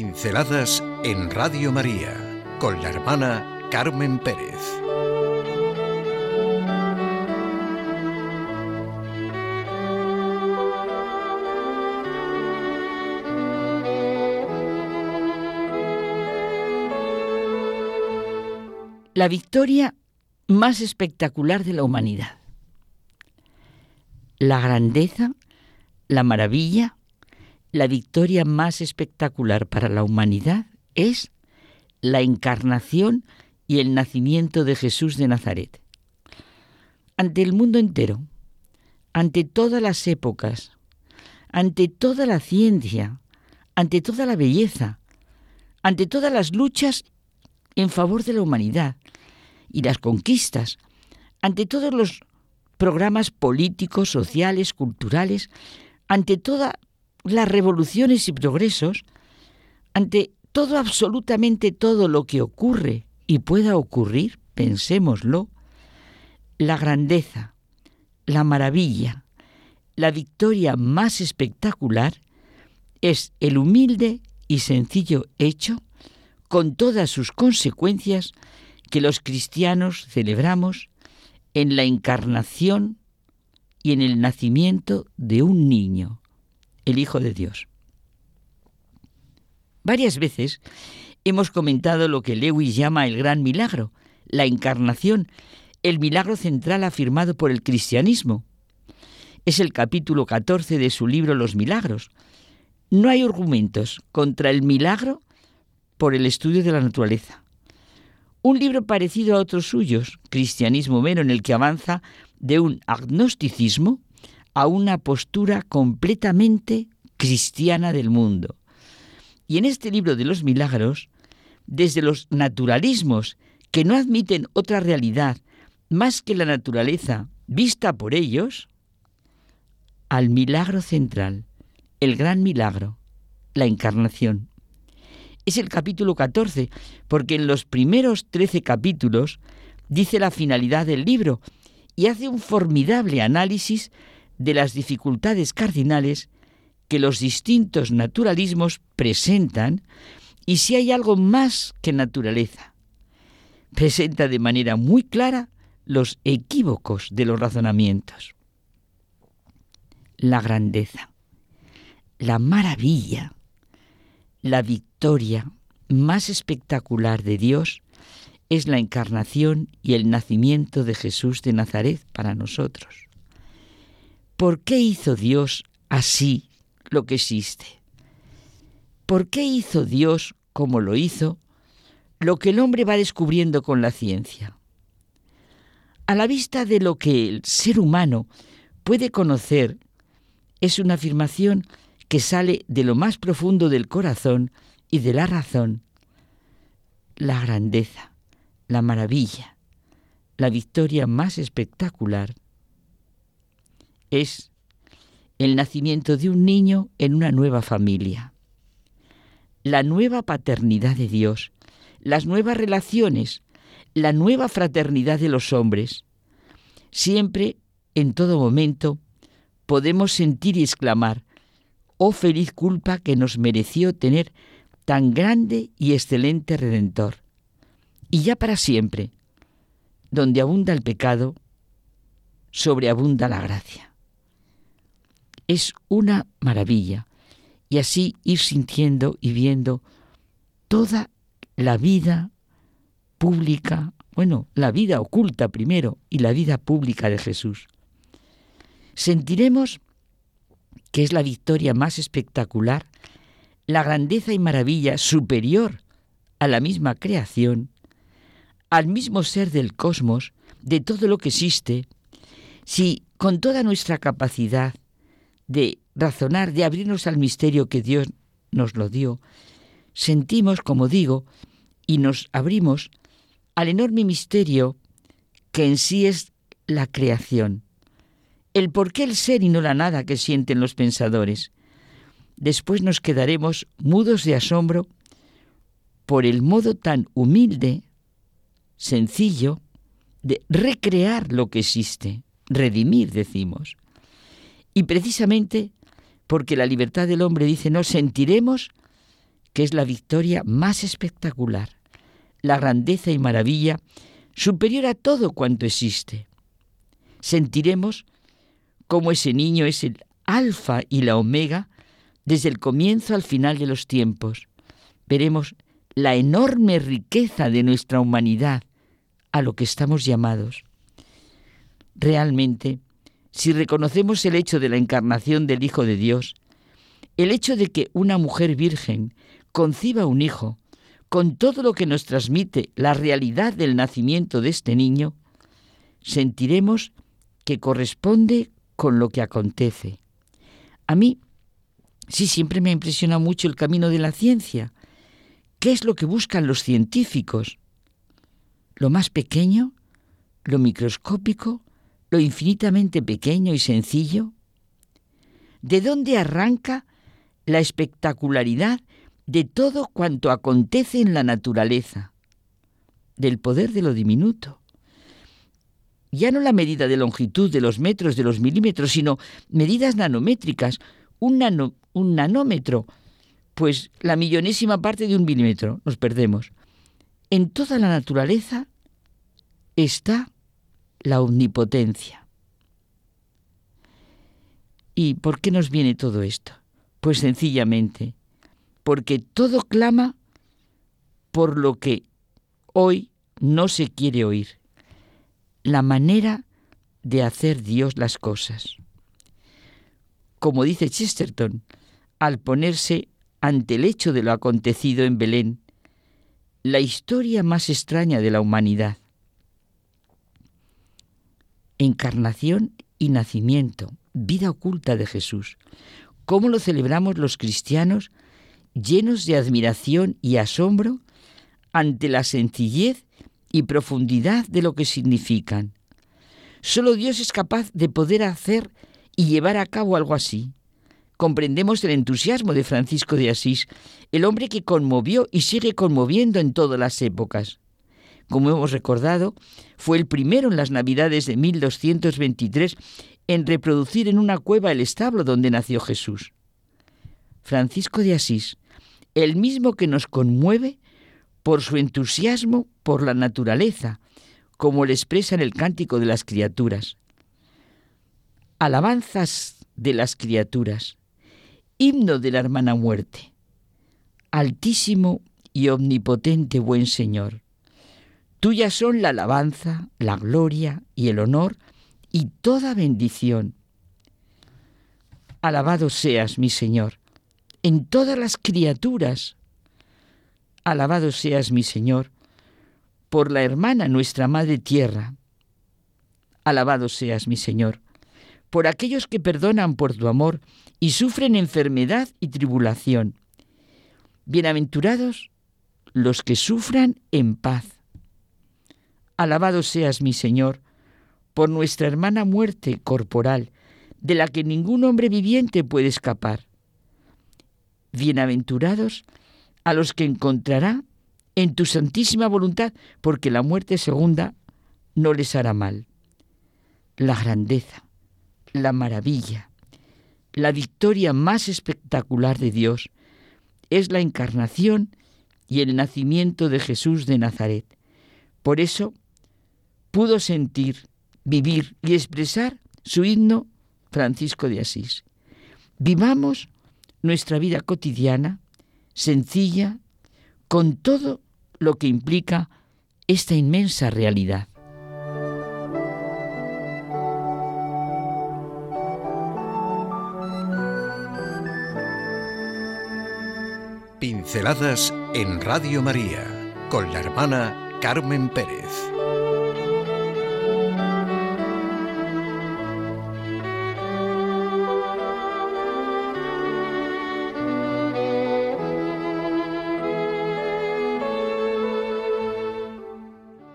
Pinceladas en Radio María con la hermana Carmen Pérez. La victoria más espectacular de la humanidad. La grandeza, la maravilla, la victoria más espectacular para la humanidad es la encarnación y el nacimiento de Jesús de Nazaret. Ante el mundo entero, ante todas las épocas, ante toda la ciencia, ante toda la belleza, ante todas las luchas en favor de la humanidad y las conquistas, ante todos los programas políticos, sociales, culturales, ante todas las revoluciones y progresos, ante todo, absolutamente todo lo que ocurre y pueda ocurrir, pensémoslo, la grandeza, la maravilla, la victoria más espectacular es el humilde y sencillo hecho, con todas sus consecuencias, que los cristianos celebramos en la encarnación y en el nacimiento de un niño, el Hijo de Dios. Varias veces hemos comentado lo que Lewis llama el gran milagro, la encarnación, el milagro central afirmado por el cristianismo. Es el capítulo 14 de su libro Los Milagros. No hay argumentos contra el milagro por el estudio de la naturaleza. Un libro parecido a otros suyos, Cristianismo Mero, en el que avanza de un agnosticismo a una postura completamente cristiana del mundo. Y en este libro de los milagros, desde los naturalismos que no admiten otra realidad más que la naturaleza vista por ellos, al milagro central, el gran milagro, la encarnación. Es el capítulo 14, porque en los primeros 13 capítulos dice la finalidad del libro y hace un formidable análisis de las dificultades cardinales que los distintos naturalismos presentan y si hay algo más que naturaleza. Presenta de manera muy clara los equívocos de los razonamientos. La grandeza, la maravilla, la victoria más espectacular de Dios es la encarnación y el nacimiento de Jesús de Nazaret para nosotros. ¿Por qué hizo Dios así lo que existe. ¿Por qué hizo Dios como lo hizo lo que el hombre va descubriendo con la ciencia? A la vista de lo que el ser humano puede conocer, es una afirmación que sale de lo más profundo del corazón y de la razón. La grandeza, la maravilla, la victoria más espectacular es el nacimiento de un niño en una nueva familia, la nueva paternidad de Dios, las nuevas relaciones, la nueva fraternidad de los hombres. Siempre, en todo momento, podemos sentir y exclamar, oh feliz culpa que nos mereció tener tan grande y excelente Redentor. Y ya para siempre, donde abunda el pecado, sobreabunda la gracia es una maravilla. Y así ir sintiendo y viendo toda la vida pública, bueno, la vida oculta primero y la vida pública de Jesús. Sentiremos que es la victoria más espectacular, la grandeza y maravilla superior a la misma creación, al mismo ser del cosmos, de todo lo que existe, si con toda nuestra capacidad de razonar, de abrirnos al misterio que Dios nos lo dio, sentimos, como digo, y nos abrimos al enorme misterio que en sí es la creación, el por qué el ser y no la nada que sienten los pensadores. Después nos quedaremos mudos de asombro por el modo tan humilde, sencillo, de recrear lo que existe, redimir, decimos. Y precisamente porque la libertad del hombre dice, no sentiremos que es la victoria más espectacular, la grandeza y maravilla superior a todo cuanto existe. Sentiremos como ese niño es el alfa y la omega desde el comienzo al final de los tiempos. Veremos la enorme riqueza de nuestra humanidad a lo que estamos llamados. Realmente, si reconocemos el hecho de la encarnación del Hijo de Dios, el hecho de que una mujer virgen conciba un hijo, con todo lo que nos transmite la realidad del nacimiento de este niño, sentiremos que corresponde con lo que acontece. A mí sí siempre me impresiona mucho el camino de la ciencia. ¿Qué es lo que buscan los científicos? Lo más pequeño, lo microscópico, lo infinitamente pequeño y sencillo. ¿De dónde arranca la espectacularidad de todo cuanto acontece en la naturaleza? Del poder de lo diminuto ya no la medida de longitud de los metros, de los milímetros, sino medidas nanométricas. Un, un nanómetro, pues la millonésima parte de un milímetro, nos perdemos. En toda la naturaleza está la omnipotencia. ¿Y por qué nos viene todo esto? Pues sencillamente, porque todo clama por lo que hoy no se quiere oír la manera de hacer Dios las cosas. Como dice Chesterton, al ponerse ante el hecho de lo acontecido en Belén, la historia más extraña de la humanidad. Encarnación y nacimiento, vida oculta de Jesús. ¿Cómo lo celebramos los cristianos llenos de admiración y asombro ante la sencillez y profundidad de lo que significan. Solo Dios es capaz de poder hacer y llevar a cabo algo así. Comprendemos el entusiasmo de Francisco de Asís, el hombre que conmovió y sigue conmoviendo en todas las épocas. Como hemos recordado, fue el primero en las Navidades de 1223 en reproducir en una cueva el establo donde nació Jesús. Francisco de Asís, el mismo que nos conmueve por su entusiasmo por la naturaleza, como le expresa en el cántico de las criaturas. Alabanzas de las criaturas, himno de la hermana muerte. Altísimo y omnipotente buen Señor, tuyas son la alabanza, la gloria y el honor y toda bendición. Alabado seas, mi Señor, en todas las criaturas Alabado seas mi Señor, por la hermana nuestra Madre Tierra. Alabado seas mi Señor, por aquellos que perdonan por tu amor y sufren enfermedad y tribulación. Bienaventurados los que sufran en paz. Alabado seas mi Señor, por nuestra hermana muerte corporal, de la que ningún hombre viviente puede escapar. Bienaventurados a los que encontrará en tu santísima voluntad, porque la muerte segunda no les hará mal. La grandeza, la maravilla, la victoria más espectacular de Dios es la encarnación y el nacimiento de Jesús de Nazaret. Por eso pudo sentir, vivir y expresar su himno Francisco de Asís. Vivamos nuestra vida cotidiana sencilla, con todo lo que implica esta inmensa realidad. Pinceladas en Radio María con la hermana Carmen Pérez.